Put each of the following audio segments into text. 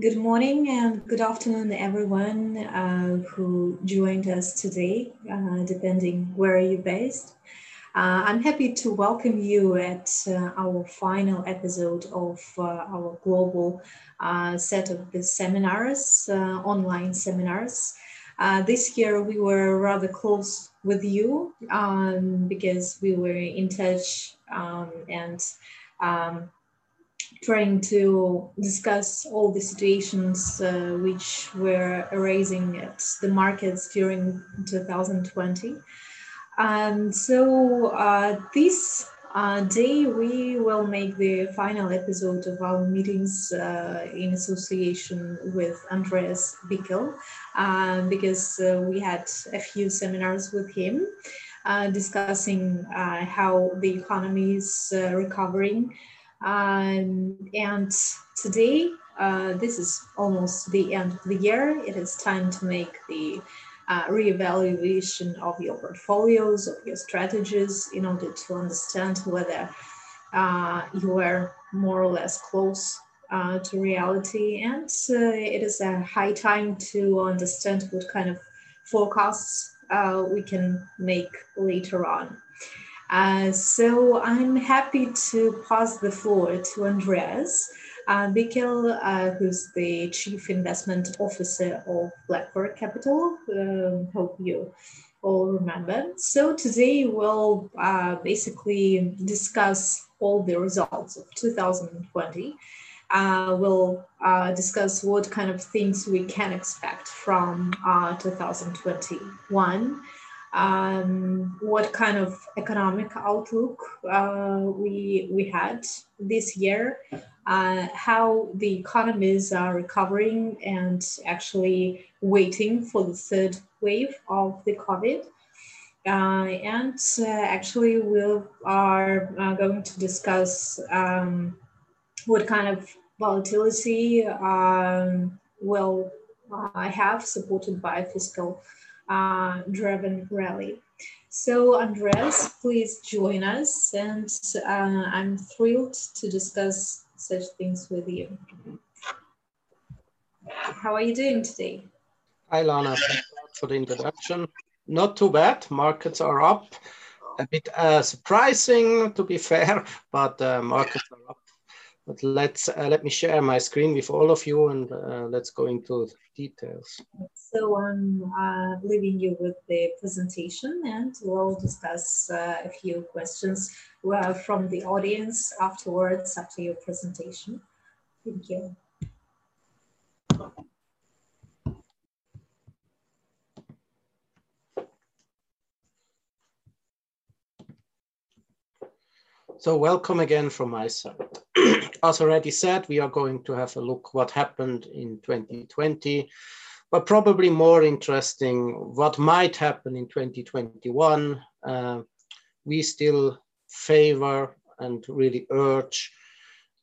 Good morning and good afternoon, everyone uh, who joined us today, uh, depending where you're based. Uh, I'm happy to welcome you at uh, our final episode of uh, our global uh, set of the seminars, online seminars. this year we were rather close with you um, because we were in touch um, and um, trying to discuss all the situations uh, which were arising at the markets during 2020. And so uh, this uh, day we will make the final episode of our meetings uh, in association with Andreas Bickel uh, because uh, we had a few seminars with him discussing how the economy is recovering um, and today, uh, this is almost the end of the year. It is time to make the uh, reevaluation of your portfolios, of your strategies, in order to understand whether uh, you are more or less close uh, to reality. And uh, it is a high time to understand what kind of forecasts uh, we can make later on. Uh, so I'm happy to pass the floor to Andreas uh, uh, who's the Chief Investment Officer of BlackRock Capital. Um, hope you all remember. So today we'll uh, basically discuss all the results of 2020. Uh, we'll uh, discuss what kind of things we can expect from uh, 2021 um, what kind of economic outlook uh, we we had this year, uh, how the economies are recovering and actually waiting for the third wave of the COVID. Uh, and uh, actually, we are uh, going to discuss um, what kind of volatility um, will uh, have supported by fiscal uh, driven rally. So Andreas, please join us and uh, I'm thrilled to discuss such things with you. How are you doing today? Hi Lana, for the introduction. Not too bad, markets are up. A bit uh, surprising to be fair, but uh, markets are up but let's uh, let me share my screen with all of you and uh, let's go into details. So I'm uh, leaving you with the presentation and we'll discuss uh, a few questions uh, from the audience afterwards after your presentation. Thank you. So welcome again from my side. As already said, we are going to have a look what happened in 2020, but probably more interesting what might happen in 2021. Uh, we still favor and really urge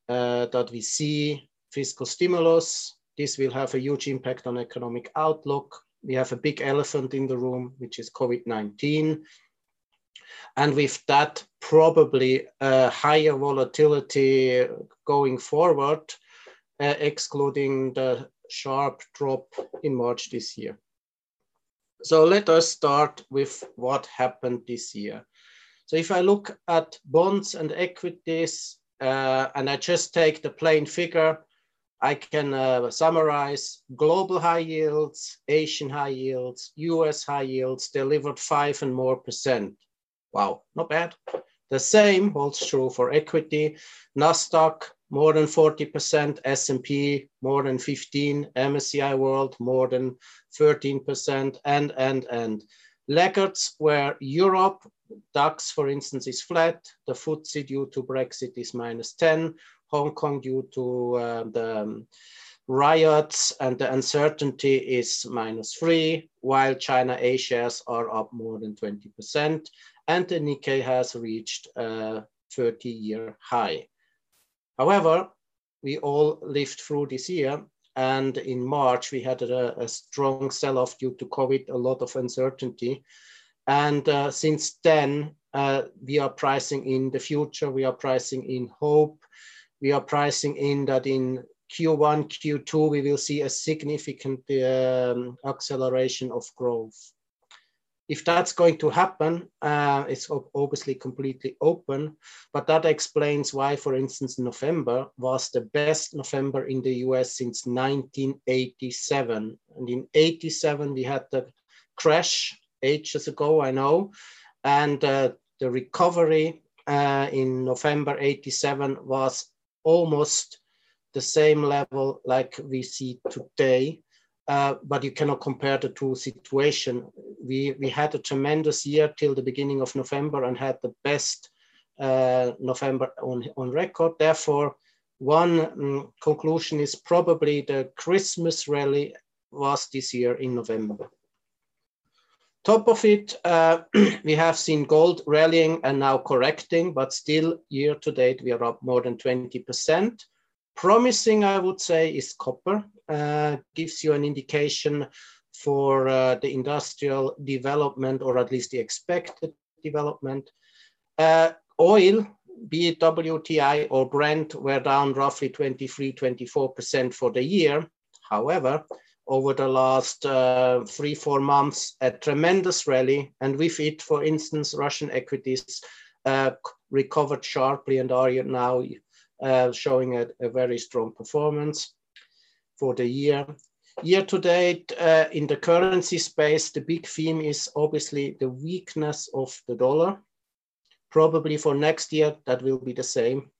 uh, that we see fiscal stimulus. This will have a huge impact on economic outlook. We have a big elephant in the room, which is COVID-19 and with that probably a higher volatility going forward, uh, excluding the sharp drop in March this year. So let us start with what happened this year. So if I look at bonds and equities, uh, and I just take the plain figure, I can uh, summarize global high yields, Asian high yields, US high yields delivered five and more percent. Wow, not bad. The same holds true for equity. Nasdaq more than 40%, S&P more than 15, MSCI World more than 13%, and, and, and. Laggards where Europe, DAX for instance is flat, the FTSE due to Brexit is minus 10, Hong Kong due to uh, the um, riots and the uncertainty is minus three, while China A shares are up more than 20% and the Nikkei has reached a 30-year high. However, we all lived through this year and in March, we had a, a strong sell-off due to COVID, a lot of uncertainty. And uh, since then, uh, we are pricing in the future, we are pricing in hope, we are pricing in that in Q1, Q2, we will see a significant um, acceleration of growth. If that's going to happen, uh, it's obviously completely open, but that explains why, for instance, November was the best November in the US since 1987. And in 87, we had the crash ages ago, I know, and uh, the recovery uh, in November 87 was almost the same level like we see today. Uh, but you cannot compare the two situation. We, we had a tremendous year till the beginning of November and had the best uh, November on, on record. Therefore, one um, conclusion is probably the Christmas rally was this year in November. Top of it, uh, we have seen gold rallying and now correcting, but still year to date, we are up more than 20%. Promising, I would say, is copper. Uh, gives you an indication for uh, the industrial development, or at least the expected development. Uh, oil, be it WTI or Brent, were down roughly 23, 24% for the year. However, over the last uh, three, four months, a tremendous rally. And with it, for instance, Russian equities uh, recovered sharply and are now uh, showing a, a, very strong performance for the year. Year to date, uh, in the currency space, the big theme is obviously the weakness of the dollar. Probably for next year, that will be the same.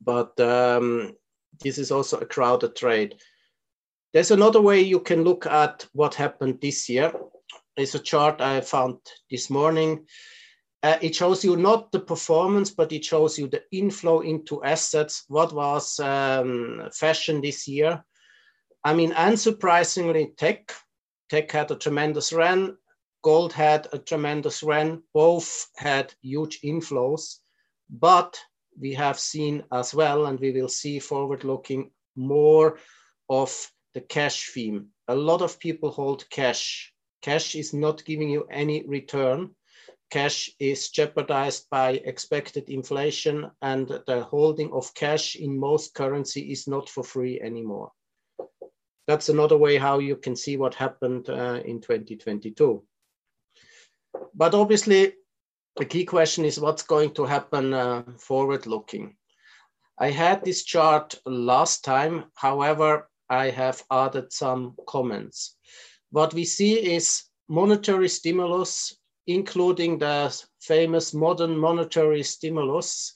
But um, this is also a crowded trade. There's another way you can look at what happened this year. It's a chart I found this morning. Uh, it shows you not the performance, but it shows you the inflow into assets. What was um, fashion this year? I mean, unsurprisingly, tech. Tech had a tremendous run. Gold had a tremendous run. Both had huge inflows. But we have seen as well, and we will see forward looking more of the cash theme. A lot of people hold cash. Cash is not giving you any return cash is jeopardized by expected inflation and the holding of cash in most currency is not for free anymore. That's another way how you can see what happened uh, in 2022. But obviously, the key question is what's going to happen uh, forward looking. I had this chart last time, however, I have added some comments. What we see is monetary stimulus including the famous modern monetary stimulus,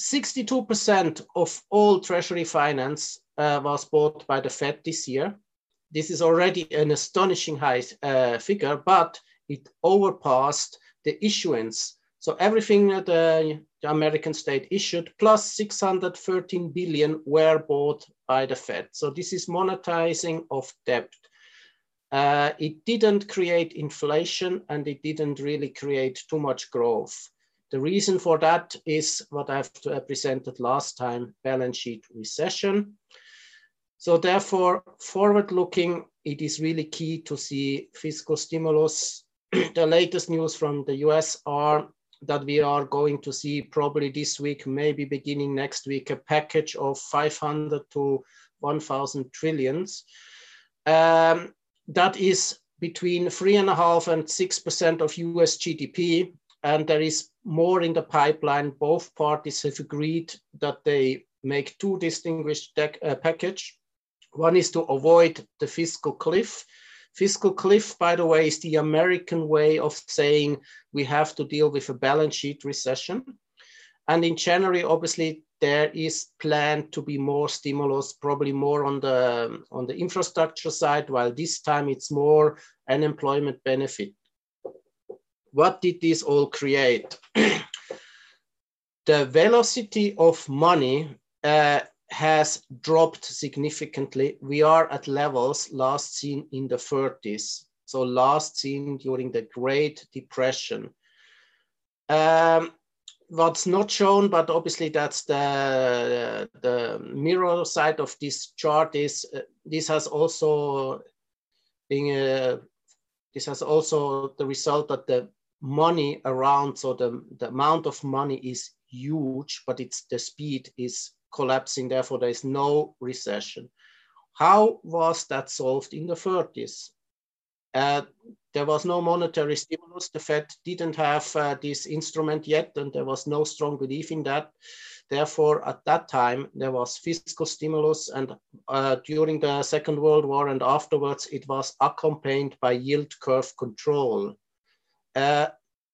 62% of all treasury finance uh, was bought by the Fed this year. This is already an astonishing high uh, figure, but it overpassed the issuance. So everything that the, the American state issued plus 613 billion were bought by the Fed. So this is monetizing of debt. Uh, it didn't create inflation and it didn't really create too much growth. The reason for that is what I've presented last time, balance sheet recession. So therefore, forward looking, it is really key to see fiscal stimulus. the latest news from the US are that we are going to see probably this week, maybe beginning next week, a package of 500 to 1,000 trillions. Um, that is between three and a half and six percent of US GDP, and there is more in the pipeline. Both parties have agreed that they make two distinguished uh, package. One is to avoid the fiscal cliff. Fiscal cliff, by the way, is the American way of saying we have to deal with a balance sheet recession. And in January, obviously, there is planned to be more stimulus, probably more on the on the infrastructure side, while this time it's more unemployment benefit. What did this all create? the velocity of money uh, has dropped significantly. We are at levels last seen in the 30s, so last seen during the Great Depression. Um, what's not shown, but obviously that's the, the mirror side of this chart is uh, this has also been, uh, this has also the result that the money around, so the, the amount of money is huge, but it's the speed is collapsing, therefore there is no recession. How was that solved in the 30s? Uh, there was no monetary stimulus. The Fed didn't have uh, this instrument yet, and there was no strong belief in that. Therefore, at that time, there was fiscal stimulus, and uh, during the Second World War and afterwards, it was accompanied by yield curve control. Uh,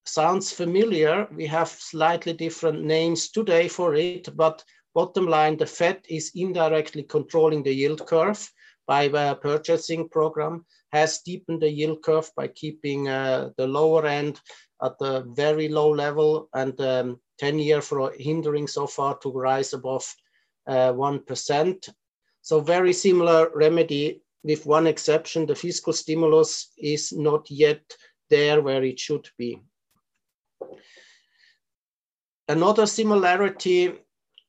sounds familiar. We have slightly different names today for it, but bottom line, the Fed is indirectly controlling the yield curve by the purchasing program, has deepened the yield curve by keeping uh, the lower end at a very low level and um, 10 year for hindering so far to rise above uh, 1%. So very similar remedy with one exception, the fiscal stimulus is not yet there where it should be. Another similarity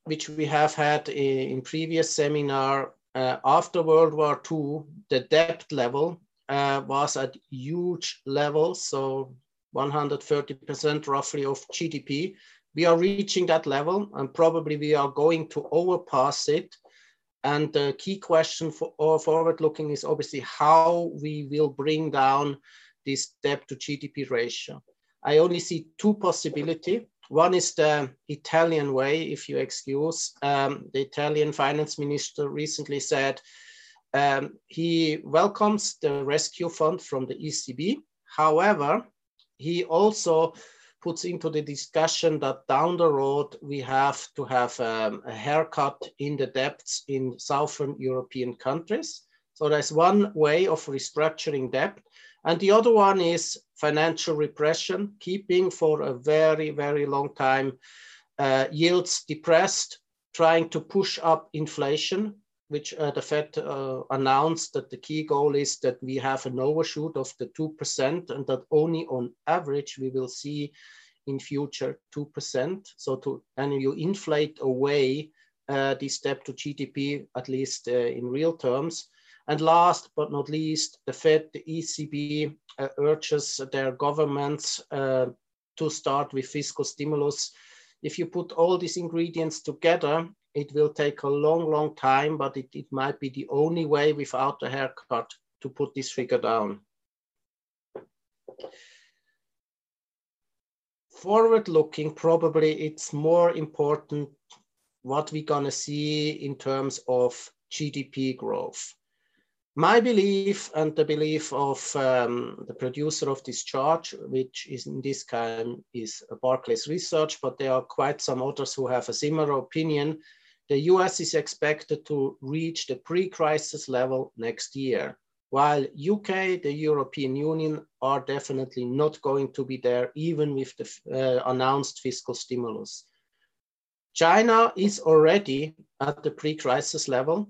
which we have had in, previous seminar, uh, after World War II, the debt level uh, was at huge levels, so 130% roughly of GDP. We are reaching that level and probably we are going to overpass it. And the key question for forward looking is obviously how we will bring down this debt to GDP ratio. I only see two possibilities. One is the Italian way, if you excuse. Um, the Italian finance minister recently said um, he welcomes the rescue fund from the ECB. However, he also puts into the discussion that down the road we have to have um, a haircut in the debts in Southern European countries. So there's one way of restructuring debt. And the other one is financial repression, keeping for a very, very long time uh, yields depressed, trying to push up inflation, which uh, the Fed uh, announced that the key goal is that we have an overshoot of the 2% and that only on average we will see in future 2%. So to, and you inflate away uh, this debt to GDP, at least uh, in real terms, and last but not least, the Fed, the ECB uh, urges their governments uh, to start with fiscal stimulus. If you put all these ingredients together, it will take a long, long time, but it, it might be the only way without a haircut to put this figure down. Forward looking, probably it's more important what we're gonna see in terms of GDP growth. My belief and the belief of um, the producer of this chart, which is in this kind is Barclays Research, but there are quite some others who have a similar opinion. The US is expected to reach the pre-crisis level next year, while UK, the European Union are definitely not going to be there even with the uh, announced fiscal stimulus. China is already at the pre-crisis level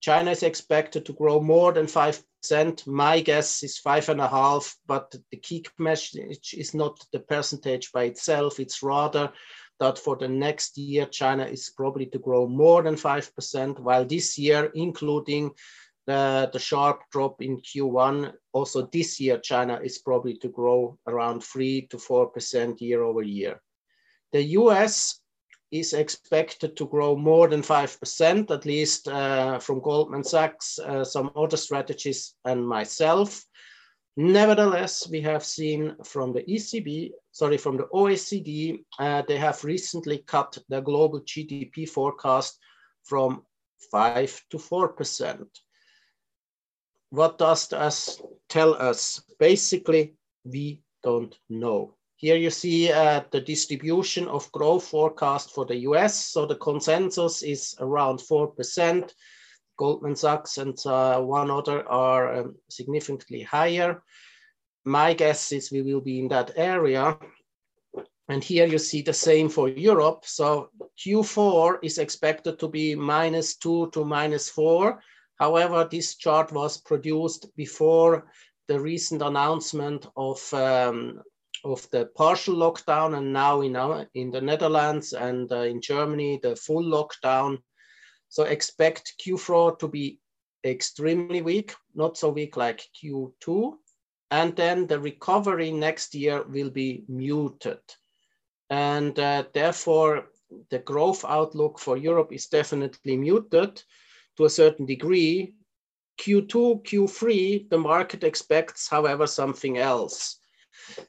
China is expected to grow more than 5%. My guess is 5.5%, but the key message is not the percentage by itself. It's rather that for the next year, China is probably to grow more than 5%, while this year, including the, the sharp drop in Q1, also this year, China is probably to grow around 3 to 4% year over year. The US is expected to grow more than 5%, at least uh, from Goldman Sachs, uh, some other strategies, and myself. Nevertheless, we have seen from the ECB, sorry, from the OECD, uh, they have recently cut their global GDP forecast from 5 to 4%. What does this tell us? Basically, we don't know. Here you see uh, the distribution of growth forecast for the US. So the consensus is around 4%. Goldman Sachs and uh, one other are um, significantly higher. My guess is we will be in that area. And here you see the same for Europe. So Q4 is expected to be minus two to minus four. However, this chart was produced before the recent announcement of um, of the partial lockdown and now in, our, in the Netherlands and uh, in Germany, the full lockdown. So expect Q4 to be extremely weak, not so weak like Q2. And then the recovery next year will be muted. And uh, therefore, the growth outlook for Europe is definitely muted to a certain degree. Q2, Q3, the market expects, however, something else.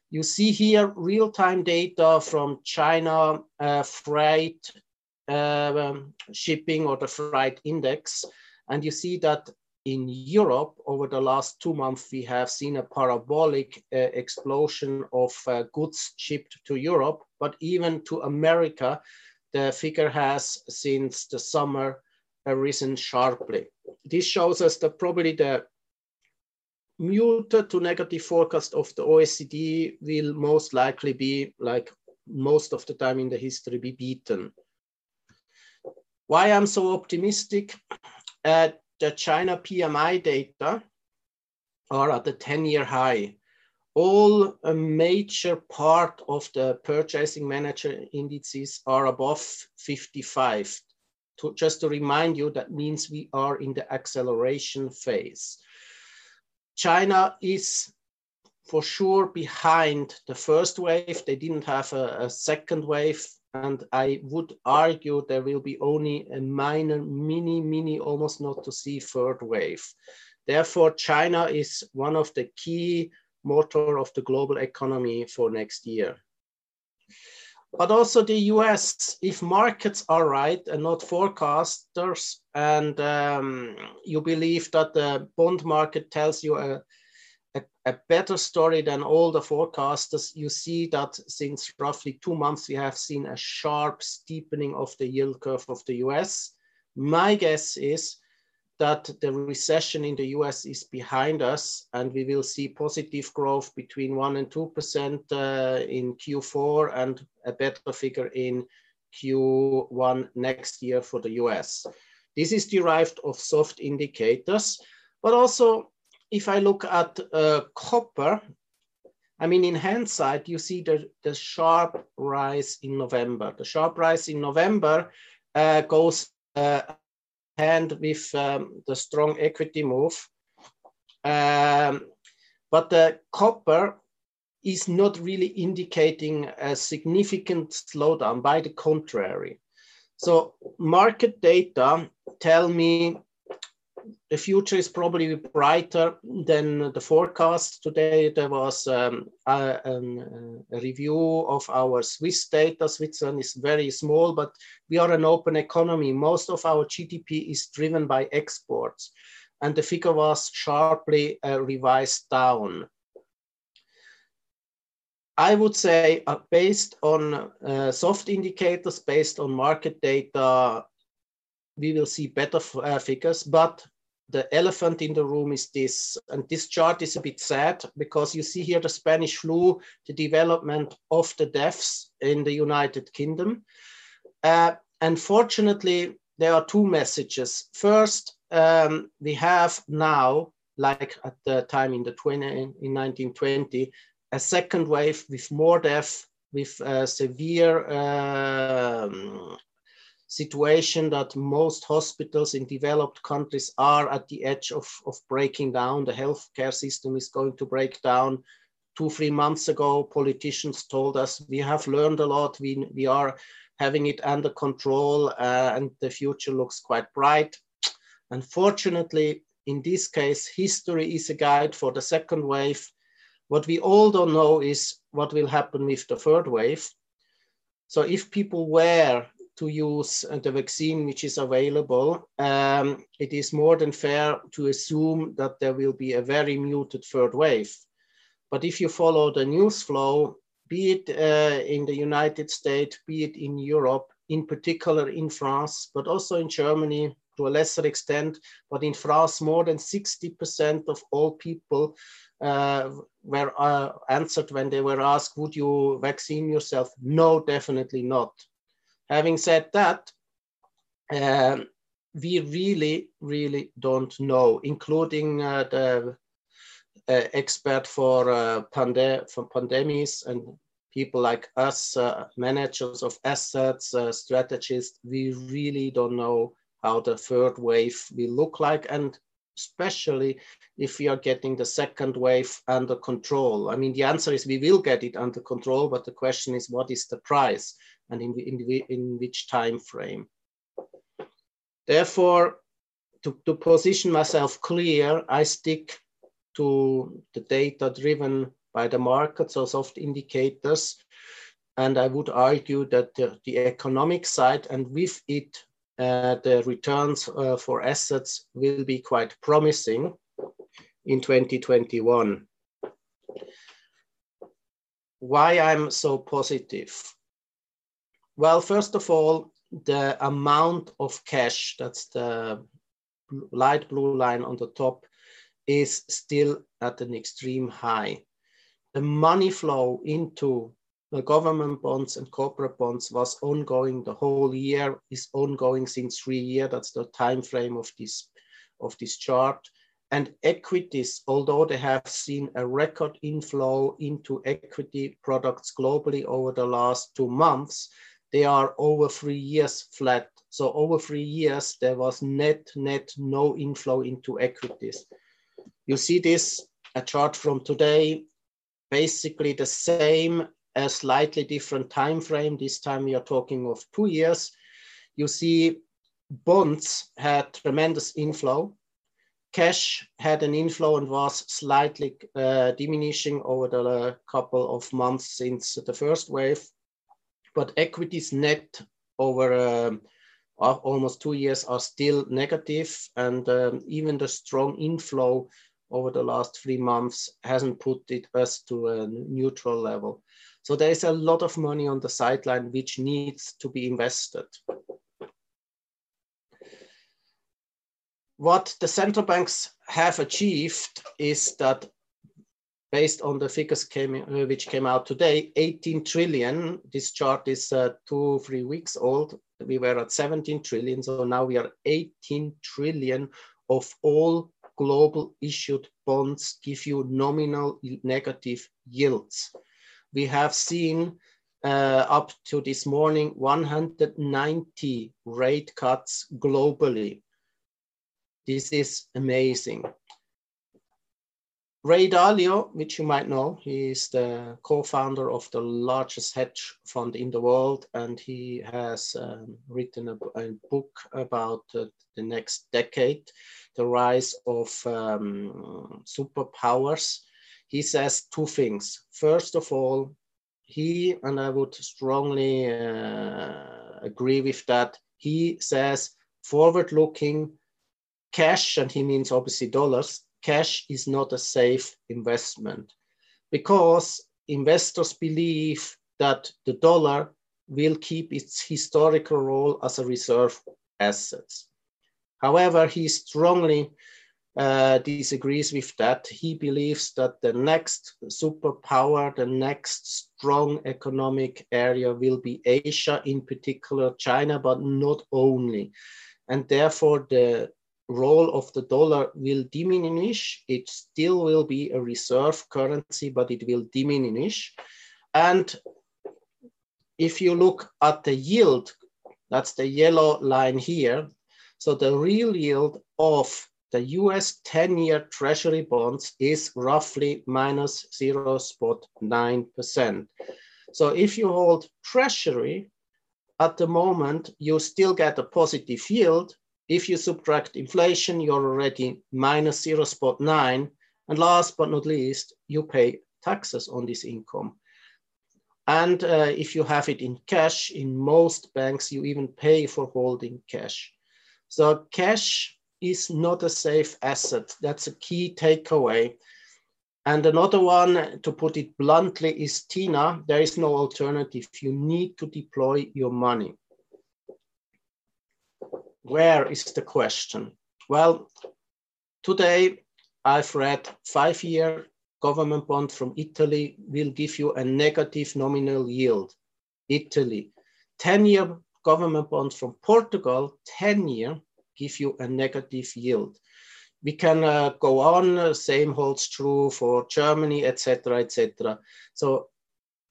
You see here real-time data from China uh, freight uh, shipping or the freight index. And you see that in Europe, over the last two months, we have seen a parabolic uh, explosion of uh, goods shipped to Europe, but even to America, the figure has since the summer risen sharply. This shows us that probably the muted to negative forecast of the OECD will most likely be like most of the time in the history be beaten. Why I'm so optimistic? Uh, the China PMI data are at the 10-year high. All a major part of the purchasing manager indices are above 55. To, just to remind you, that means we are in the acceleration phase. China is for sure behind the first wave. They didn't have a, a, second wave. And I would argue there will be only a minor, mini, mini, almost not to see third wave. Therefore, China is one of the key motor of the global economy for next year. But also the US, if markets are right and not forecasters, and um, you believe that the bond market tells you a, a, a, better story than all the forecasters, you see that since roughly two months, we have seen a sharp steepening of the yield curve of the US. My guess is that the recession in the US is behind us and we will see positive growth between 1 and 2% uh, in Q4 and a better figure in Q1 next year for the US. This is derived of soft indicators, but also if I look at uh, copper, I mean, in hindsight, you see the, the sharp rise in November. The sharp rise in November uh, goes uh, hand with um, the strong equity move. Um, but the copper is not really indicating a significant slowdown, by the contrary. So market data tell me the future is probably brighter than the forecast. Today there was um, a, um, a, review of our Swiss data. Switzerland is very small, but we are an open economy. Most of our GDP is driven by exports, and the figure was sharply uh, revised down. I would say, uh, based on uh, soft indicators, based on market data, we will see better uh, figures. But the elephant in the room is this, and this chart is a bit sad because you see here the Spanish flu, the development of the deaths in the United Kingdom. Uh, unfortunately, there are two messages. First, um, we have now, like at the time in the 20, in 1920, a second wave with more death, with uh, severe um, situation that most hospitals in developed countries are at the edge of, of breaking down. The healthcare system is going to break down. Two, three months ago, politicians told us we have learned a lot. We, we are having it under control uh, and the future looks quite bright. Unfortunately, in this case, history is a guide for the second wave what we all don't know is what will happen with the third wave. So if people were to use the vaccine which is available, um, it is more than fair to assume that there will be a very muted third wave. But if you follow the news flow, be it uh, in the United States, be it in Europe, in particular in France, but also in Germany to a lesser extent, but in France, more than 60% of all people uh, were uh, answered when they were asked, would you vaccine yourself? No, definitely not. Having said that, um, we really, really don't know, including uh, the uh, expert for, uh, pande pandemics and people like us, uh, managers of assets, strategists, we really don't know how the third wave will look like. And especially if we are getting the second wave under control. I mean, the answer is we will get it under control, but the question is what is the price and in, in, in which time frame? Therefore, to, to position myself clear, I stick to the data driven by the markets or soft indicators. And I would argue that the, the economic side and with it, the returns uh, for assets will be quite promising in 2021. Why I'm so positive? Well, first of all, the amount of cash, that's the light blue line on the top, is still at an extreme high. The money flow into government bonds and corporate bonds was ongoing the whole year, is ongoing since three years. That's the time frame of this, of this chart. And equities, although they have seen a record inflow into equity products globally over the last two months, they are over three years flat. So over three years, there was net, net, no inflow into equities. You see this, a chart from today, basically the same, a slightly different time frame. This time we are talking of two years. You see bonds had tremendous inflow. Cash had an inflow and was slightly uh, diminishing over the couple of months since the first wave. But equities net over um, almost two years are still negative, and um, even the strong inflow over the last three months hasn't put it us to a neutral level. So there is a lot of money on the sideline which needs to be invested. What the central banks have achieved is that based on the figures came, uh, which came out today, 18 trillion, this chart is uh, two, three weeks old. We were at 17 trillion, so now we are 18 trillion of all global issued bonds give you nominal negative yields. We have seen uh, up to this morning 190 rate cuts globally. This is amazing. Ray Dalio, which you might know, he is the co-founder of the largest hedge fund in the world, and he has um, written a, a, book about uh, the next decade, the rise of um, superpowers. He says two things. First of all, he, and I would strongly uh, agree with that, he says forward-looking cash, and he means obviously dollars, cash is not a safe investment because investors believe that the dollar will keep its historical role as a reserve asset. However, he strongly uh, disagrees with that. He believes that the next superpower, the next strong economic area will be Asia, in particular China, but not only. And therefore, the role of the dollar will diminish. It still will be a reserve currency, but it will diminish. And if you look at the yield, that's the yellow line here. So the real yield of the US 10 year treasury bonds is roughly minus 0.9%. So if you hold treasury at the moment, you still get a positive yield, if you subtract inflation, you're already minus 0.9. And last but not least, you pay taxes on this income. And uh, if you have it in cash, in most banks, you even pay for holding cash. So cash is not a safe asset. That's a key takeaway. And another one, to put it bluntly, is Tina. There is no alternative. You need to deploy your money. Where is the question? Well, today I've read five-year government bond from Italy will give you a negative nominal yield. Italy. 10-year government bond from Portugal, 10-year, give you a negative yield. We can uh, go on, same holds true for Germany, etc., etc. So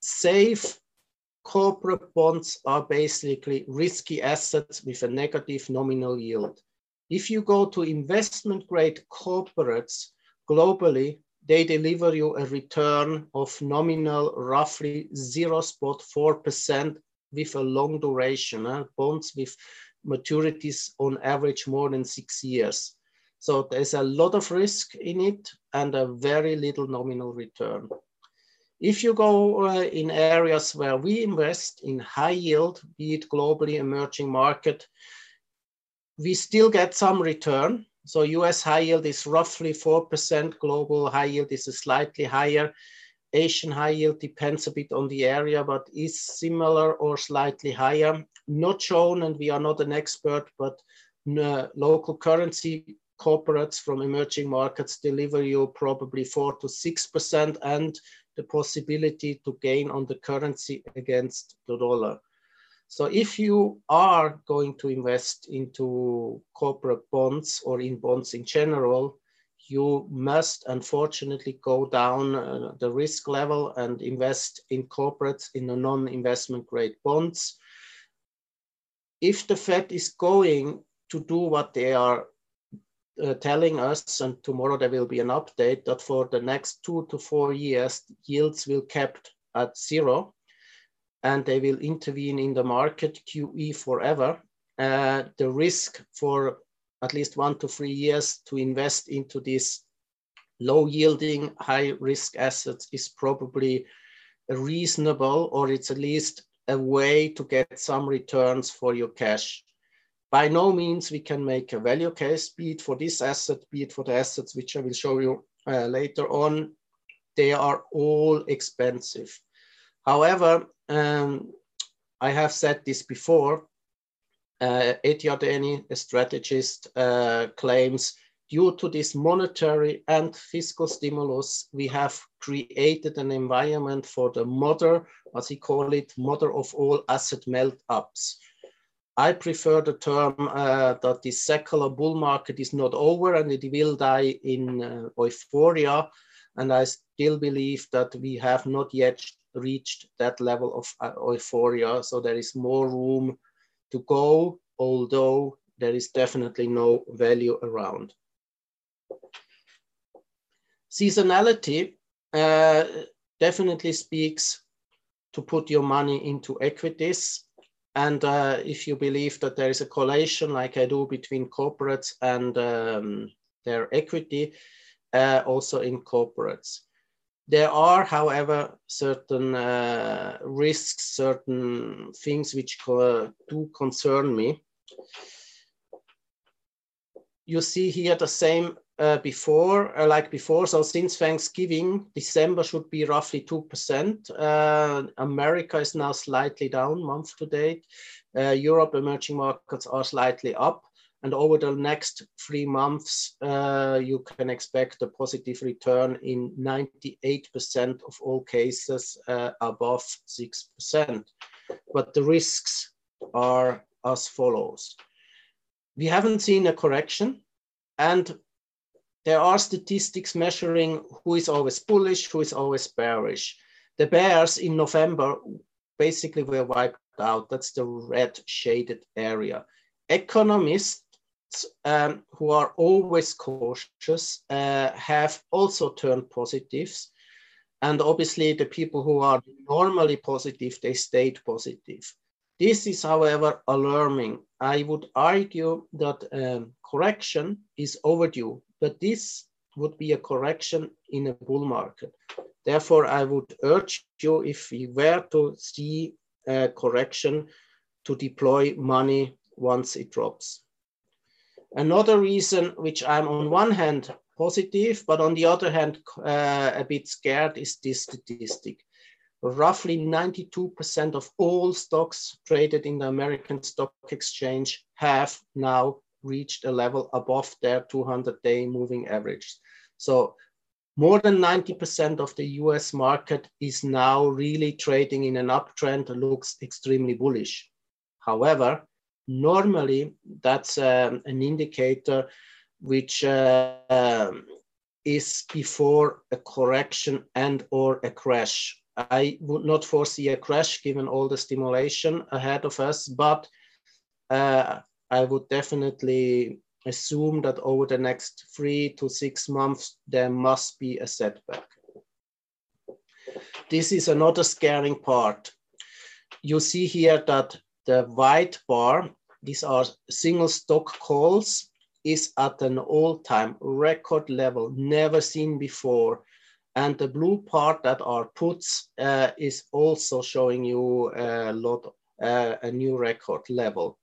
safe corporate bonds are basically risky assets with a negative nominal yield. If you go to investment grade corporates globally, they deliver you a return of nominal roughly 0.4% with a long duration, uh, bonds with maturities on average more than six years. So there's a lot of risk in it and a very little nominal return. If you go uh, in areas where we invest in high yield, be it globally emerging market, we still get some return. So US high yield is roughly 4%, global high yield is slightly higher. Asian high yield depends a bit on the area, but is similar or slightly higher. Not shown, and we are not an expert, but uh, local currency corporates from emerging markets deliver you probably four to 6% and the possibility to gain on the currency against the dollar. So if you are going to invest into corporate bonds or in bonds in general, you must unfortunately go down uh, the risk level and invest in corporates in the non-investment grade bonds. If the Fed is going to do what they are uh, telling us, and tomorrow there will be an update, that for the next two to four years, yields will kept at zero and they will intervene in the market QE forever. Uh, the risk for at least one to three years to invest into these low yielding, high risk assets is probably reasonable, or it's at least a way to get some returns for your cash. By no means we can make a value case, be it for this asset, be it for the assets which I will show you uh, later on. They are all expensive. However, um, I have said this before, uh, Ed Yardeni, a strategist, uh, claims due to this monetary and fiscal stimulus, we have created an environment for the mother, as he call it, mother of all asset melt-ups. I prefer the term uh, that this secular bull market is not over and it will die in uh, euphoria. And I still believe that we have not yet reached that level of uh, euphoria. So there is more room to go, although there is definitely no value around. Seasonality uh, definitely speaks to put your money into equities. And uh, if you believe that there is a correlation, like I do, between corporates and um, their equity, uh, also in corporates. There are, however, certain uh, risks, certain things which co do concern me. You see here the same uh, before, uh, like before. So since Thanksgiving, December should be roughly 2%. Uh, America is now slightly down month to date. Uh, Europe emerging markets are slightly up. And over the next three months, uh, you can expect a positive return in 98% of all cases uh, above 6%. But the risks are as follows. We haven't seen a correction, and there are statistics measuring who is always bullish, who is always bearish. The bears in November basically were wiped out. That's the red shaded area. Economists um, who are always cautious uh, have also turned positives. And obviously, the people who are normally positive, they stayed positive. This is, however, alarming. I would argue that um, correction is overdue, but this would be a correction in a bull market. Therefore, I would urge you, if you were to see a correction, to deploy money once it drops. Another reason which I'm on one hand positive, but on the other hand uh, a bit scared is this statistic. Roughly 92% of all stocks traded in the American Stock Exchange have now reached a level above their 200-day moving average. So more than 90% of the US market is now really trading in an uptrend looks extremely bullish. However, normally that's um, an indicator which uh, um, is before a correction and or a crash. I would not foresee a crash given all the stimulation ahead of us, but uh, I would definitely assume that over the next three to six months, there must be a setback. This is another scaring part. You see here that the white bar, these are single stock calls, is at an all-time record level, never seen before. And the blue part that are puts uh, is also showing you a lot, uh, a new record level.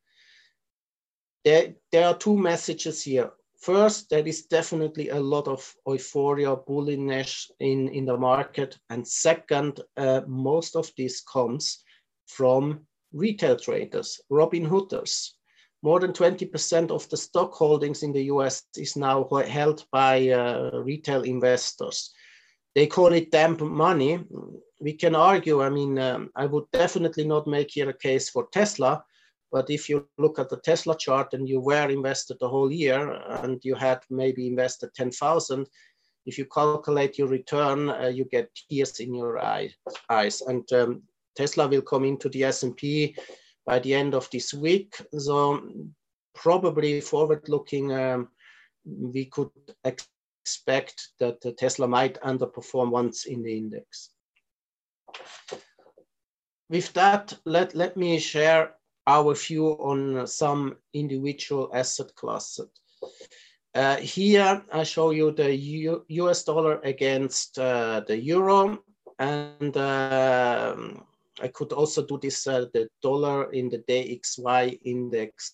There, there are two messages here. First, there is definitely a lot of euphoria, bullishness in, in the market. And second, uh, most of this comes from retail traders, Robin Hooders. More than 20% of the stock holdings in the US is now held by uh, retail investors. They call it damp money. We can argue, I mean, um, I would definitely not make here a case for Tesla, but if you look at the Tesla chart and you were invested the whole year and you had maybe invested 10,000, if you calculate your return, uh, you get tears in your eye, eyes. And um, Tesla will come into the S&P by the end of this week. So probably forward looking, um, we could expect that Tesla might underperform once in the index. With that, let, let me share our view on some individual asset classes. Uh, here I show you the U US dollar against uh, the euro and uh, I could also do this, uh, the dollar in the DXY index.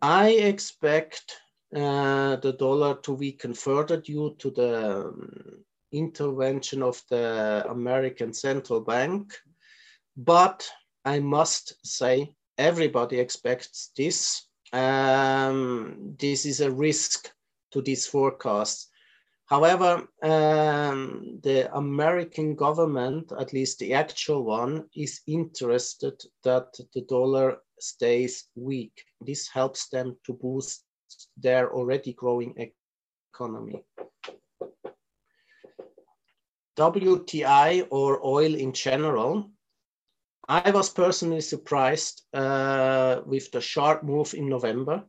I expect uh, the dollar to weaken further due to the um, intervention of the American Central Bank. But I must say, everybody expects this. Um, this is a risk to this forecast. However, um, the American government, at least the actual one, is interested that the dollar stays weak. This helps them to boost their already growing economy. WTI or oil in general, I was personally surprised uh, with the sharp move in November.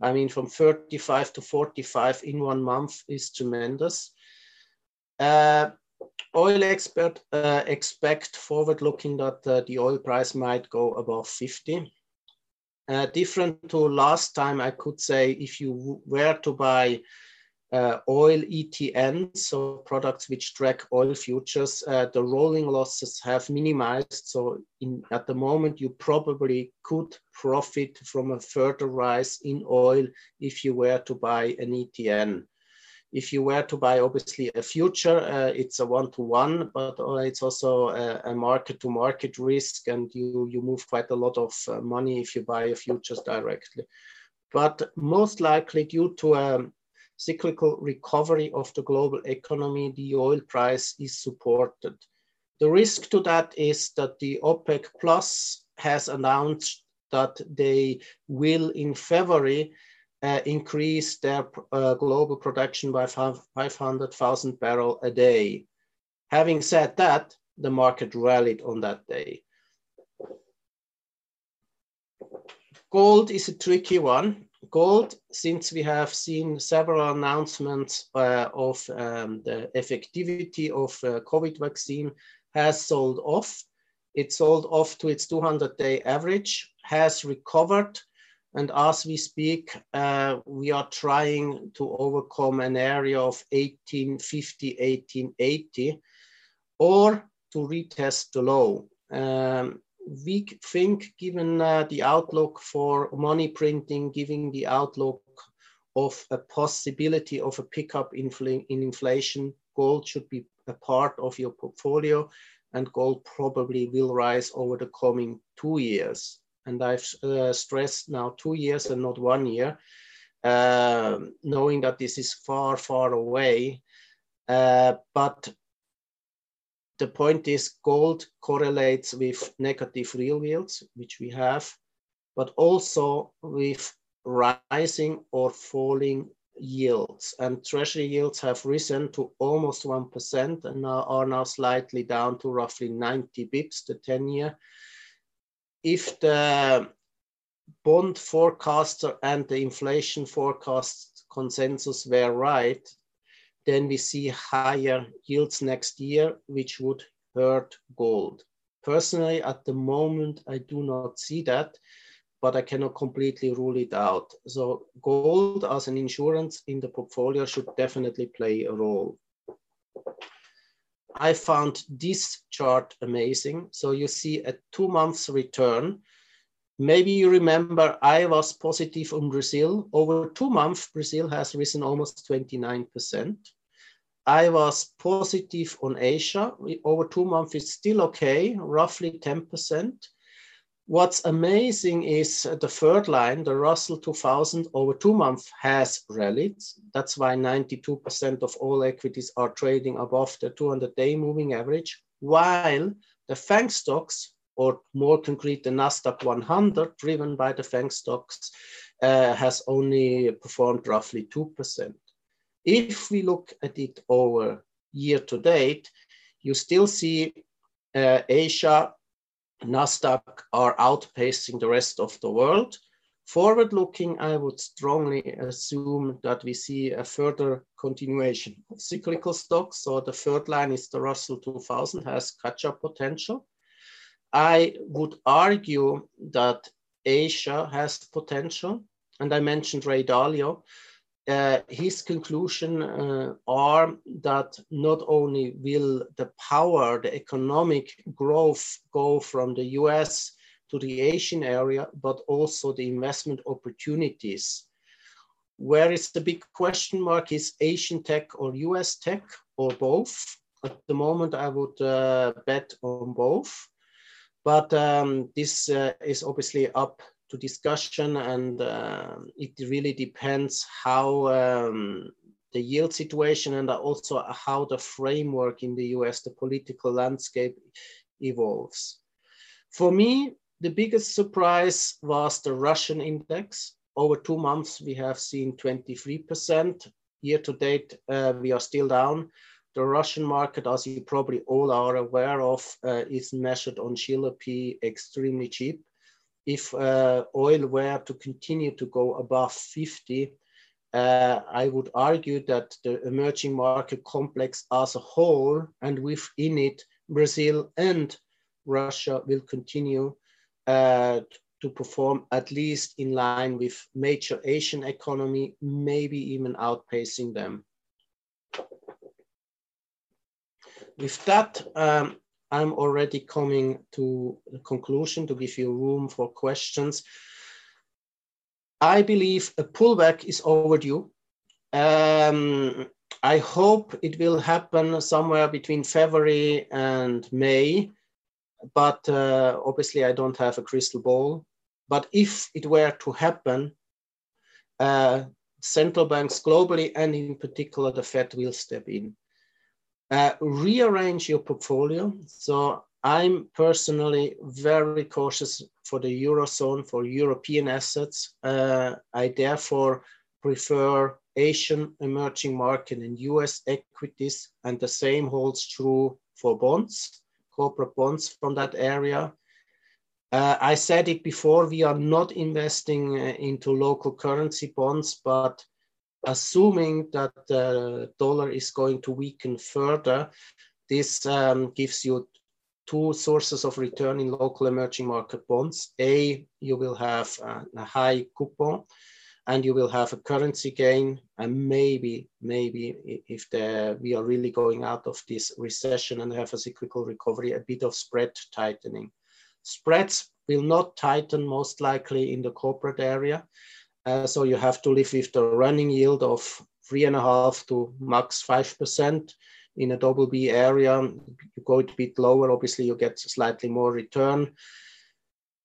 I mean, from 35 to 45 in one month is tremendous. Uh, oil expert uh, expect forward looking that uh, the oil price might go above 50. Uh, different to last time, I could say if you were to buy uh, oil ETN, so products which track oil futures, uh, the rolling losses have minimized. So in, at the moment, you probably could profit from a further rise in oil if you were to buy an ETN. If you were to buy obviously a future, uh, it's a one-to-one, -one, but uh, it's also a market-to-market -market risk and you, you move quite a lot of uh, money if you buy a futures directly. But most likely due to um, cyclical recovery of the global economy, the oil price is supported. The risk to that is that the OPEC Plus has announced that they will in February uh, increase their uh, global production by 500,000 barrel a day. Having said that, the market rallied on that day. Gold is a tricky one gold, since we have seen several announcements uh, of um, the effectivity of uh, COVID vaccine, has sold off. It sold off to its 200-day average, has recovered, and as we speak, uh, we are trying to overcome an area of 1850, 1880, or to retest the low. Um, we think, given uh, the outlook for money printing, giving the outlook of a possibility of a pickup in, in inflation, gold should be a part of your portfolio, and gold probably will rise over the coming two years. And I've uh, stressed now two years and not one year, uh, knowing that this is far, far away. Uh, but the point is gold correlates with negative real yields, which we have, but also with rising or falling yields. And treasury yields have risen to almost 1% and are now slightly down to roughly 90 bips, the 10 year. If the bond forecaster and the inflation forecast consensus were right, then we see higher yields next year, which would hurt gold. Personally, at the moment, I do not see that, but I cannot completely rule it out. So gold as an insurance in the portfolio should definitely play a role. I found this chart amazing. So you see a two months return. Maybe you remember I was positive on Brazil. Over two months, Brazil has risen almost 29%. I was positive on Asia. Over two months, it's still okay, roughly 10%. What's amazing is the third line, the Russell 2000 over two months has rallied. That's why 92% of all equities are trading above the 200 day moving average, while the FANG stocks, or more concrete, the NASDAQ 100, driven by the FANG stocks, uh, has only performed roughly 2%. If we look at it over year to date, you still see uh, Asia, Nasdaq are outpacing the rest of the world. Forward looking, I would strongly assume that we see a further continuation of cyclical stocks. So the third line is the Russell 2000 has catch up potential. I would argue that Asia has potential. And I mentioned Ray Dalio uh, his conclusion uh, are that not only will the power, the economic growth go from the US to the Asian area, but also the investment opportunities. Where is the big question mark is Asian tech or US tech or both? At the moment, I would uh, bet on both. But um, this uh, is obviously up to discussion and uh, it really depends how um, the yield situation and also how the framework in the US, the political landscape evolves. For me, the biggest surprise was the Russian index. Over two months, we have seen 23%. Year to date, uh, we are still down. The Russian market, as you probably all are aware of, uh, is measured on Shiller extremely cheap if uh, oil were to continue to go above 50, uh, I would argue that the emerging market complex as a whole and within it, Brazil and Russia will continue uh, to perform at least in line with major Asian economy, maybe even outpacing them. With that, um, I'm already coming to the conclusion to give you room for questions. I believe a pullback is overdue. Um, I hope it will happen somewhere between February and May, but uh, obviously I don't have a crystal ball. But if it were to happen, uh, central banks globally and in particular the Fed will step in. Uh, rearrange your portfolio. So I'm personally very cautious for the Eurozone, for European assets. Uh, I therefore prefer Asian emerging market and US equities, and the same holds true for bonds, corporate bonds from that area. Uh, I said it before, we are not investing uh, into local currency bonds, but assuming that the dollar is going to weaken further, this um, gives you two sources of return in local emerging market bonds. A, you will have a, a high coupon and you will have a currency gain and maybe, maybe if the, we are really going out of this recession and have a cyclical recovery, a bit of spread tightening. Spreads will not tighten most likely in the corporate area uh, so you have to live with the running yield of three and a half to max 5% in a double B area. You go a bit lower, obviously you get slightly more return.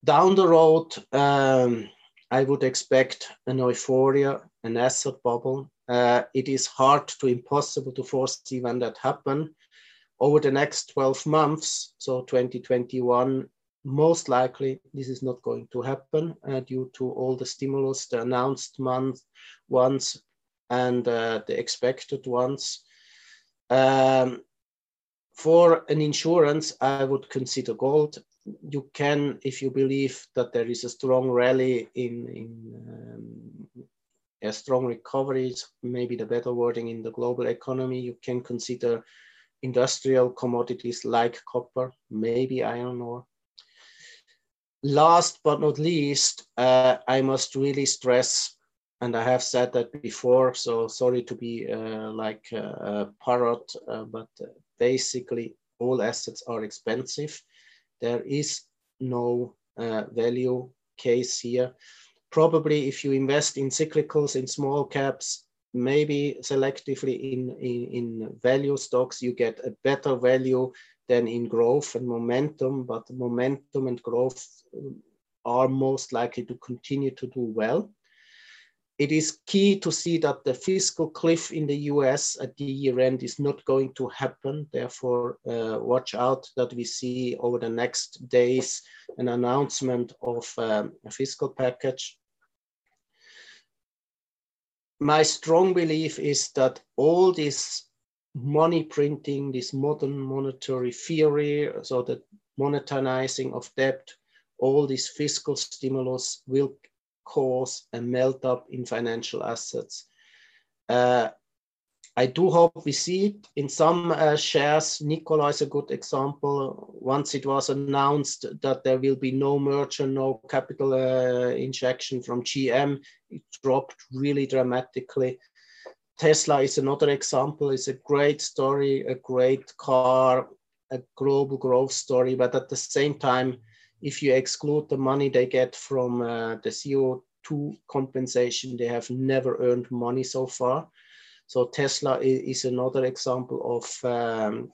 Down the road, um, I would expect an euphoria, an asset bubble. Uh, it is hard to impossible to foresee when that happen. Over the next 12 months, so 2021, most likely this is not going to happen uh, due to all the stimulus, the announced month ones and uh, the expected ones. Um, for an insurance, I would consider gold. you can, if you believe that there is a strong rally in, in um, a strong recovery, maybe the better wording in the global economy, you can consider industrial commodities like copper, maybe iron ore. Last but not least, uh, I must really stress, and I have said that before, so sorry to be uh, like a, a parrot, uh, but basically all assets are expensive. There is no uh, value case here. Probably if you invest in cyclicals, in small caps, maybe selectively in, in, in value stocks, you get a better value than in growth and momentum, but momentum and growth are most likely to continue to do well it is key to see that the fiscal cliff in the US at the year end is not going to happen. Therefore, uh, watch out that we see over the next days an announcement of um, a fiscal package. My strong belief is that all this money printing, this modern monetary theory, so the monetizing of debt, all this fiscal stimulus will cause a melt up in financial assets. Uh, I do hope we see it in some uh, shares. Nikola is a good example. Once it was announced that there will be no merger, no capital uh, injection from GM, it dropped really dramatically. Tesla is another example. It's a great story, a great car, a global growth story, but at the same time, if you exclude the money they get from uh, the CO2 compensation, they have never earned money so far. So Tesla is, another example of um,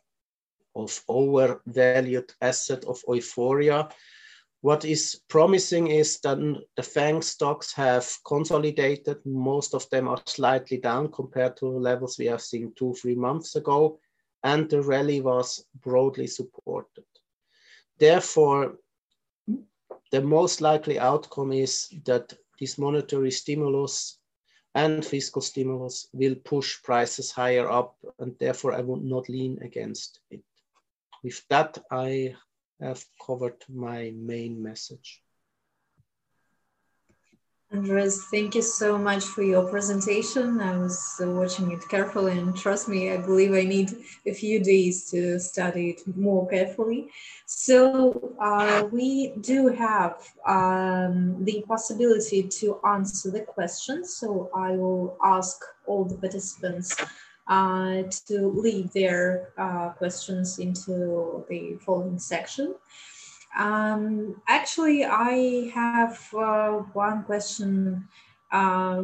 of overvalued asset of euphoria. What is promising is that the FANG stocks have consolidated. Most of them are slightly down compared to levels we have seen two, three months ago, and the rally was broadly supported. Therefore, the most likely outcome is that this monetary stimulus and fiscal stimulus will push prices higher up, and therefore I would not lean against it. With that, I have covered my main message. Andres, thank you so much for your presentation. I was watching it carefully, and trust me, I believe I need a few days to study it more carefully. So, uh, we do have um, the possibility to answer the questions. So, I will ask all the participants uh, to leave their uh, questions into the following section. Um, actually, I have uh, one question uh,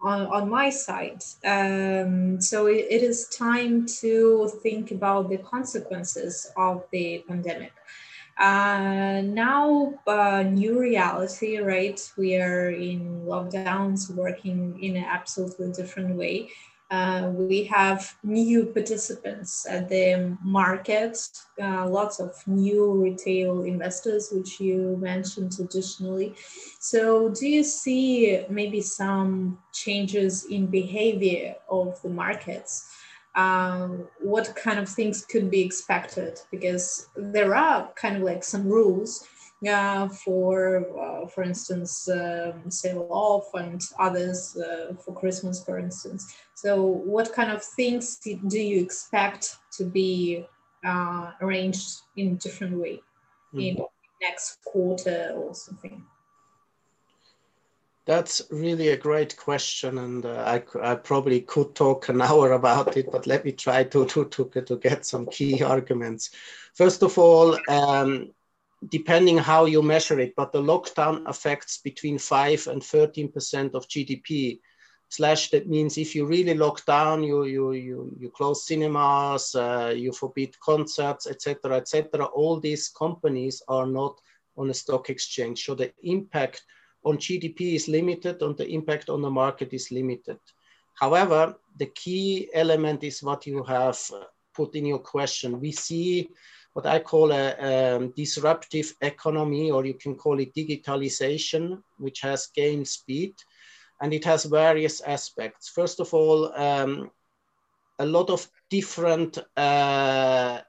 on, on my side. Um, so it, it is time to think about the consequences of the pandemic. Uh, now, uh, new reality, right? We are in lockdowns, working in an absolutely different way. Uh, we have new participants at the market, uh, lots of new retail investors, which you mentioned additionally. So, do you see maybe some changes in behavior of the markets? Um, what kind of things could be expected? Because there are kind of like some rules uh, for, uh, for instance, um, sale off and others uh, for Christmas, for instance. So, what kind of things do you expect to be uh, arranged in different way mm-hmm. in next quarter or something? That's really a great question, and uh, I, I, probably could talk an hour about it, but let me try to, to, to, to get some key arguments. First of all, um, depending how you measure it, but the lockdown affects between 5 and 13% of GDP. Slash, that means if you really lock down, you, you, you, you close cinemas, uh, you forbid concerts, etc., etc. All these companies are not on a stock exchange. So the impact on GDP is limited and the impact on the market is limited. However, the key element is what you have put in your question. We see what I call a um, disruptive economy, or you can call it digitalization, which has gained speed. And it has various aspects. First of all, um, a lot of different uh,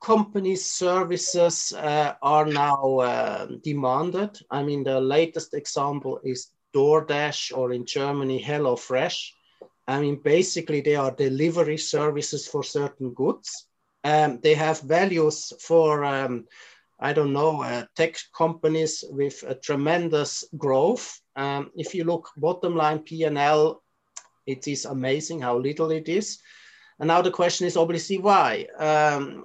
companies' services uh, are now uh, demanded. I mean, the latest example is DoorDash or in Germany, HelloFresh. I mean, basically, they are delivery services for certain goods. Um, they have values for, um, I don't know, uh, tech companies with a tremendous growth. Um, if you look bottom line P&L, it is amazing how little it is. And now the question is obviously why. Um,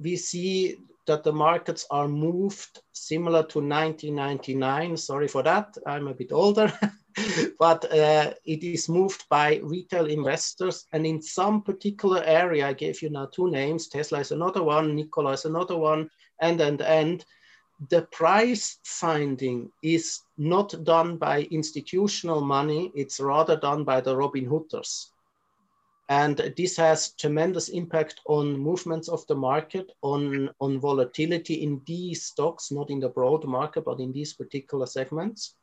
we see that the markets are moved similar to 1999. Sorry for that, I'm a bit older. but uh, it is moved by retail investors. And in some particular area, I gave you now two names Tesla is another one, Nikola is another one, and, and, and. The price finding is not done by institutional money, it's rather done by the Robin Hooders. And this has tremendous impact on movements of the market, on, on volatility in these stocks, not in the broad market, but in these particular segments.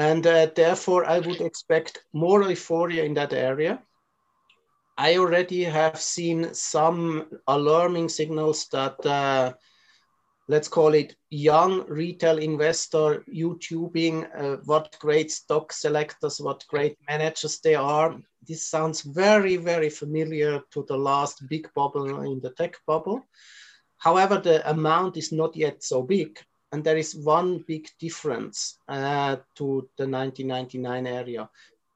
And uh, therefore, I would expect more euphoria in that area. I already have seen some alarming signals that uh, let's call it young retail investor YouTubing, uh, what great stock selectors, what great managers they are. This sounds very, very familiar to the last big bubble in the tech bubble. However, the amount is not yet so big. And there is one big difference uh, to the 1999 area.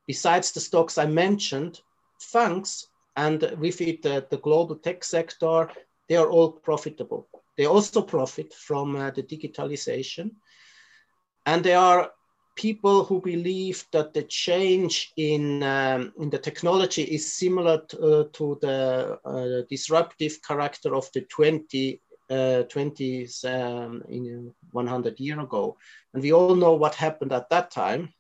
Besides the stocks I mentioned, funds and with it uh, the global tech sector, they are all profitable they also profit from uh, the digitalization. And there are people who believe that the change in, um, in the technology is similar to, uh, to the uh, disruptive character of the 20, 20s uh, um, in 100 year ago. And we all know what happened at that time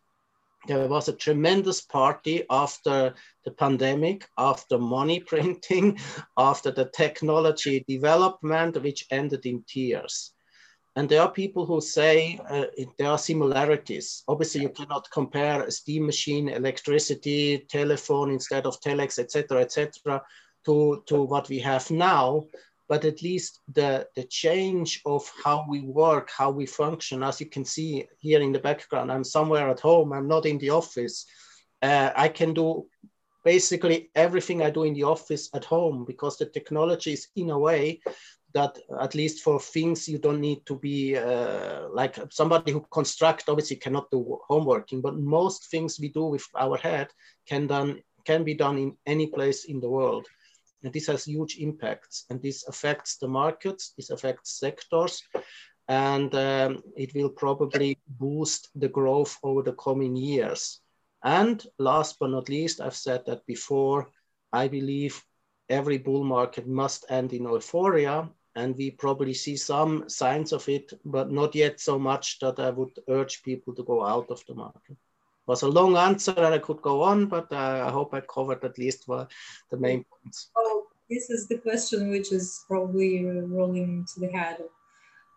there was a tremendous party after the pandemic, after money printing, after the technology development, which ended in tears. And there are people who say uh, there are similarities. Obviously, you cannot compare a steam machine, electricity, telephone instead of telex, etc., etc., to, to what we have now but at least the, the change of how we work, how we function, as you can see here in the background, I'm somewhere at home, I'm not in the office. Uh, I can do basically everything I do in the office at home because the technology is in a way that at least for things you don't need to be uh, like somebody who construct obviously cannot do homeworking, but most things we do with our head can done can be done in any place in the world. And this has huge impacts and this affects the markets, this affects sectors, and um, it will probably boost the growth over the coming years. And last but not least, I've said that before, I believe every bull market must end in euphoria. And we probably see some signs of it, but not yet so much that I would urge people to go out of the market It was a long answer and I could go on, but uh, I hope I covered at least the main points. This is the question which is probably rolling to the head of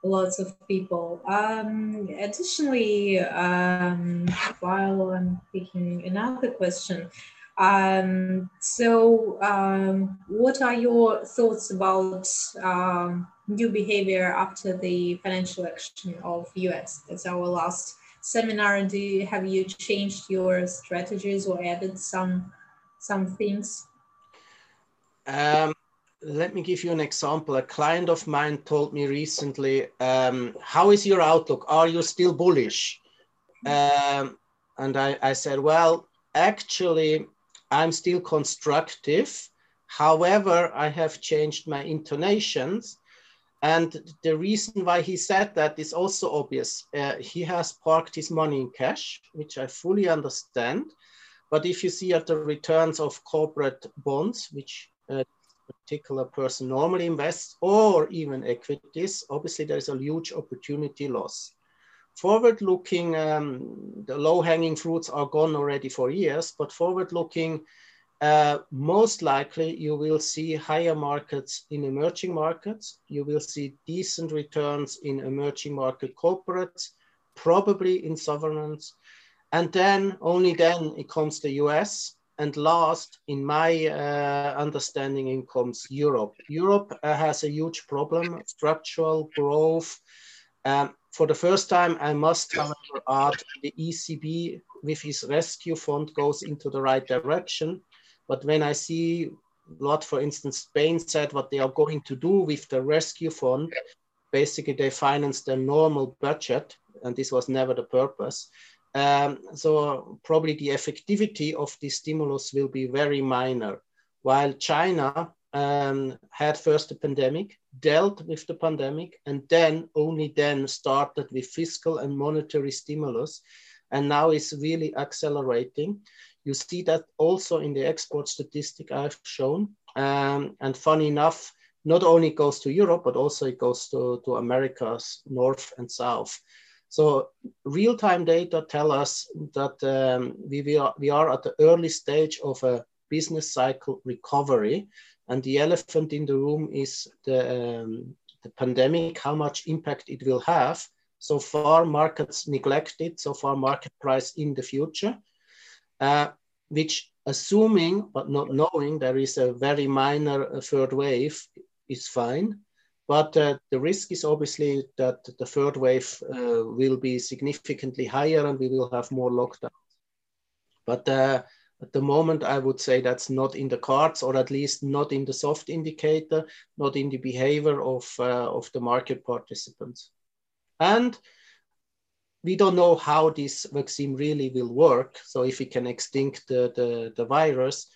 lots of people. Um, additionally, um, while I'm thinking another question, um, so um, what are your thoughts about um, new behavior after the financial action of US? That's our last seminar do you, have you changed your strategies or added some some things um, let me give you an example. A client of mine told me recently um, how is your outlook? Are you still bullish? Um, and I, I said well actually i'm still constructive. However i have changed my intonations. And the reason why he said that is also obvious. Uh, he has parked his money in cash, which I fully understand. But if you see at the returns of corporate bonds, which a particular person normally invests, or even equities, obviously there's a huge opportunity loss. Forward looking, um, the low hanging fruits are gone already for years, but forward looking, uh, most likely you will see higher markets in emerging markets. You will see decent returns in emerging market corporates, probably in sovereigns. And then only then it comes the US. And last, in my uh, understanding, in comes Europe. Europe uh, has a huge problem, structural growth. Um, for the first time, I must, however, add the ECB with his rescue fund goes into the right direction. But when I see what, for instance, Spain said what they are going to do with the rescue fund, basically they finance their normal budget, and this was never the purpose. Um, so probably the effectivity of this stimulus will be very minor. While China um, had first the pandemic, dealt with the pandemic, and then only then started with fiscal and monetary stimulus, and now is really accelerating. You see that also in the export statistic I've shown. Um, and funny enough, not only goes to Europe, but also it goes to, to Americas, North and South. So real-time data tell us that um, we, we, are, we are at the early stage of a business cycle recovery. And the elephant in the room is the, um, the pandemic, how much impact it will have. So far, markets neglected, so far market price in the future, uh, which assuming but not knowing there is a very minor uh, third wave is fine. But uh, the risk is obviously that the third wave uh, will be significantly higher and we will have more lockdowns. But uh, at the moment, I would say that's not in the cards, or at least not in the soft indicator, not in the behavior of, uh, of the market participants. And we don't know how this vaccine really will work. So if we can extinct the, the, the virus,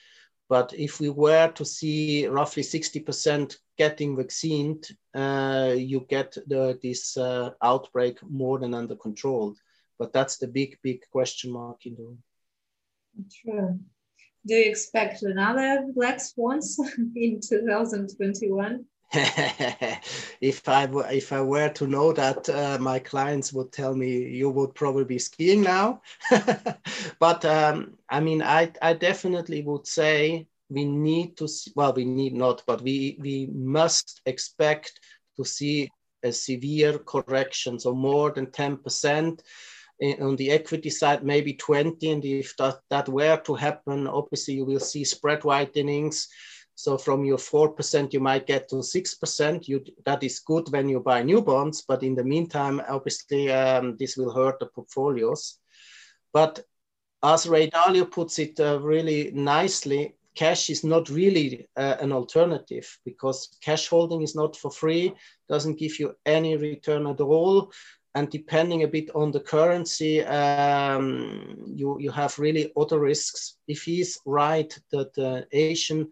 but if we were to see roughly 60% getting vaccinated, uh, you get the, this uh, outbreak more than under control. But that's the big, big question mark in the room. True. Do you expect another black swans in 2021? if I if I were to know that, uh, my clients would tell me you would probably be skiing now. but um, I mean, I I definitely would say we need to see, well, we need not, but we we must expect to see a severe correction, so more than ten percent on the equity side, maybe 20. And if that, that were to happen, obviously you will see spread widenings. So from your 4%, you might get to 6%. You, that is good when you buy new bonds, but in the meantime, obviously um, this will hurt the portfolios. But as Ray Dalio puts it uh, really nicely, cash is not really uh, an alternative because cash holding is not for free, doesn't give you any return at all and depending a bit on the currency, um, you, you have really other risks. If he's right that the Asian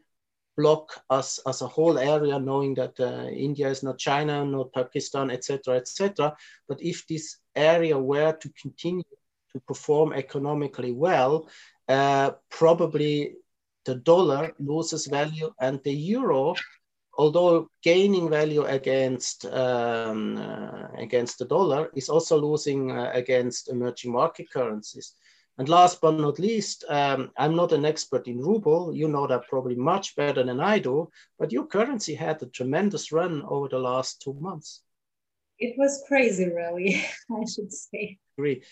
bloc as, as a whole area, knowing that uh, India is not China, not Pakistan, etc., etc. But if this area were to continue to perform economically well, uh, probably the dollar loses value and the euro although gaining value against um, uh, against the dollar, is also losing uh, against emerging market currencies. And last but not least, um, I'm not an expert in ruble. You know that probably much better than I do. But your currency had a tremendous run over the last two months. It was crazy, really. I should say. Agree.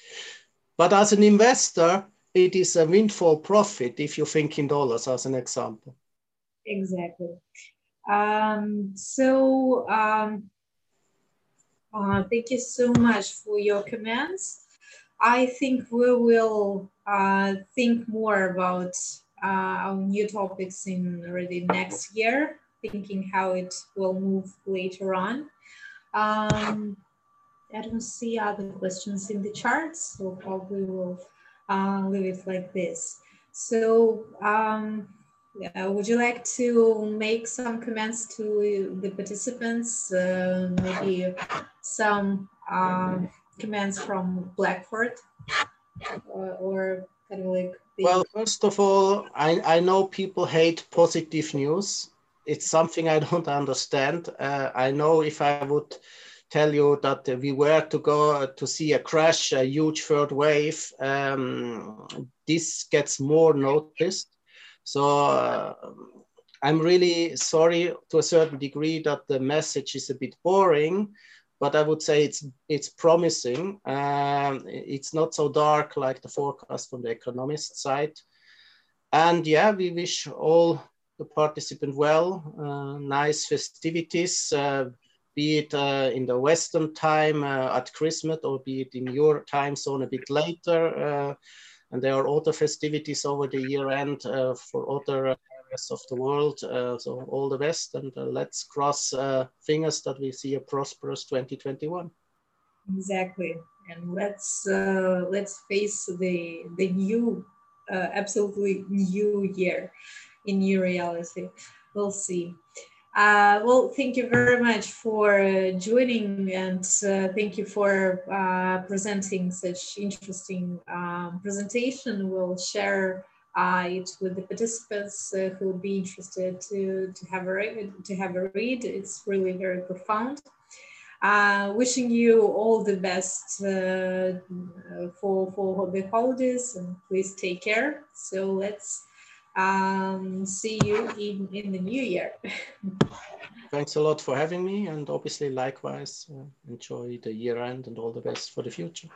But as an investor, it is a windfall profit if you think in dollars, as an example. Exactly. Um, so um, uh, thank you so much for your comments. I think we will uh, think more about uh, new topics in already next year, thinking how it will move later on. Um, I don't see other questions in the charts, so probably we'll uh, leave it like this. So um, would you like to make some comments to the participants? Uh, maybe some um, comments from Blackford or, or kind of like. Well, first of all, I, I know people hate positive news. It's something I don't understand. Uh, I know if I would tell you that we were to go to see a crash, a huge third wave, um, this gets more noticed so uh, I'm really sorry to a certain degree that the message is a bit boring, but I would say it's it's promising. Um, it's not so dark like the forecast from the economist side. And yeah, we wish all the participants well, uh, nice festivities, uh, be it uh, in the Western time uh, at Christmas or be it in your time zone a bit later. Uh, and there are other festivities over the year end for other areas of the world. so all the best and let's cross fingers that we see a prosperous 2021. Exactly and let's uh, let's face the the new uh, absolutely new year in new reality we'll see uh, well thank you very much for joining and uh, thank you for uh, presenting such interesting um, presentation we'll share uh, it with the participants who would be interested to to have a read, to have a read it's really very profound uh, wishing you all the best uh, for, for the holidays and please take care. So let's um, see you in, in the new year. Thanks a lot for having me and obviously likewise uh, enjoy the year end and all the best for the future.